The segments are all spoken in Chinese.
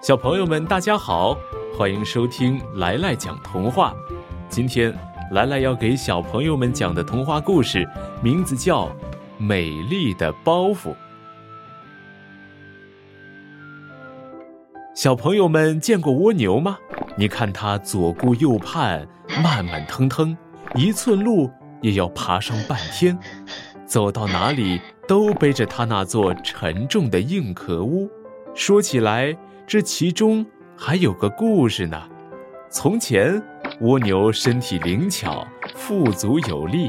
小朋友们，大家好，欢迎收听来来讲童话。今天来来要给小朋友们讲的童话故事，名字叫《美丽的包袱》。小朋友们见过蜗牛吗？你看它左顾右盼，慢慢腾腾，一寸路也要爬上半天，走到哪里都背着它那座沉重的硬壳屋。说起来，这其中还有个故事呢。从前，蜗牛身体灵巧，富足有力，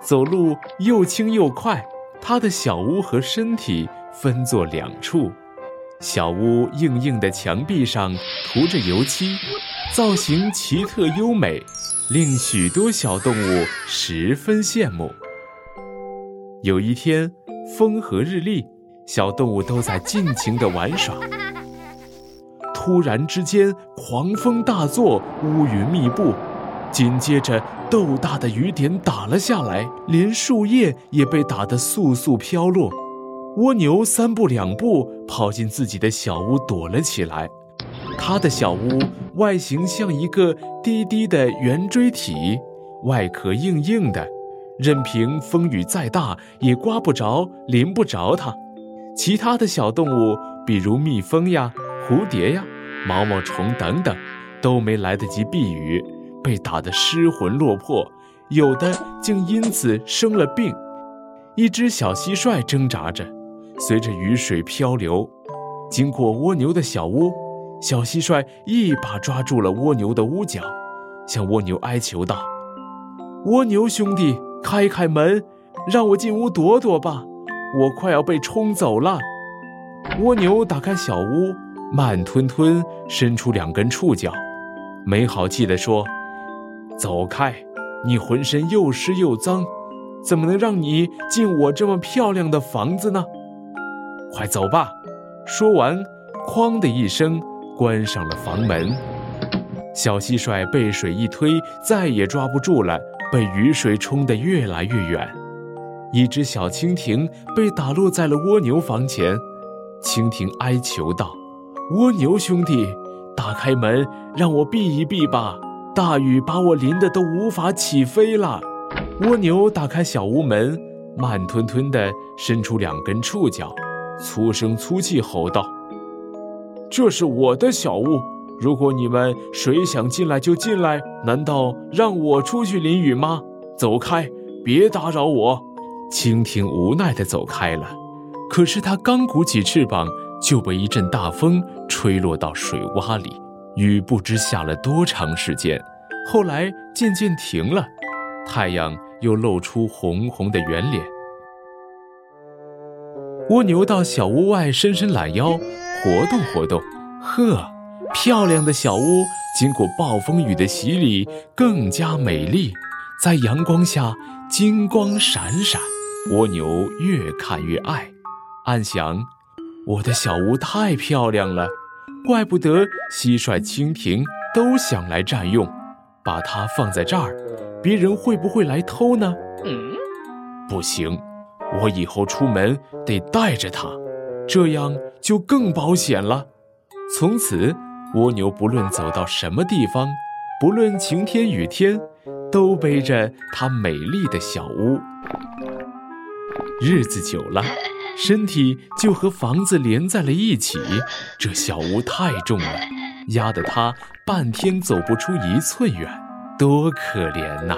走路又轻又快。它的小屋和身体分作两处，小屋硬硬的墙壁上涂着油漆，造型奇特优美，令许多小动物十分羡慕。有一天，风和日丽。小动物都在尽情的玩耍。突然之间，狂风大作，乌云密布，紧接着豆大的雨点打了下来，连树叶也被打得簌簌飘落。蜗牛三步两步跑进自己的小屋躲了起来。它的小屋外形像一个低低的圆锥体，外壳硬硬的，任凭风雨再大也刮不着、淋不着它。其他的小动物，比如蜜蜂呀、蝴蝶呀、毛毛虫等等，都没来得及避雨，被打得失魂落魄，有的竟因此生了病。一只小蟋蟀挣扎着，随着雨水漂流，经过蜗牛的小屋，小蟋蟀一把抓住了蜗牛的屋角，向蜗牛哀求道：“蜗牛兄弟，开开门，让我进屋躲躲吧。”我快要被冲走了。蜗牛打开小屋，慢吞吞伸出两根触角，没好气地说：“走开！你浑身又湿又脏，怎么能让你进我这么漂亮的房子呢？快走吧！”说完，哐的一声关上了房门。小蟋蟀被水一推，再也抓不住了，被雨水冲得越来越远。一只小蜻蜓被打落在了蜗牛房前，蜻蜓哀求道：“蜗牛兄弟，打开门，让我避一避吧！大雨把我淋得都无法起飞了。”蜗牛打开小屋门，慢吞吞地伸出两根触角，粗声粗气吼道：“这是我的小屋，如果你们谁想进来就进来，难道让我出去淋雨吗？走开，别打扰我！”蜻蜓无奈地走开了，可是它刚鼓起翅膀，就被一阵大风吹落到水洼里。雨不知下了多长时间，后来渐渐停了，太阳又露出红红的圆脸。蜗牛到小屋外伸伸懒腰，活动活动。呵，漂亮的小屋经过暴风雨的洗礼，更加美丽，在阳光下金光闪闪。蜗牛越看越爱，暗想：“我的小屋太漂亮了，怪不得蟋蟀、蜻蜓都想来占用。把它放在这儿，别人会不会来偷呢？”不行，我以后出门得带着它，这样就更保险了。从此，蜗牛不论走到什么地方，不论晴天雨天，都背着它美丽的小屋。日子久了，身体就和房子连在了一起。这小屋太重了，压得他半天走不出一寸远，多可怜呐！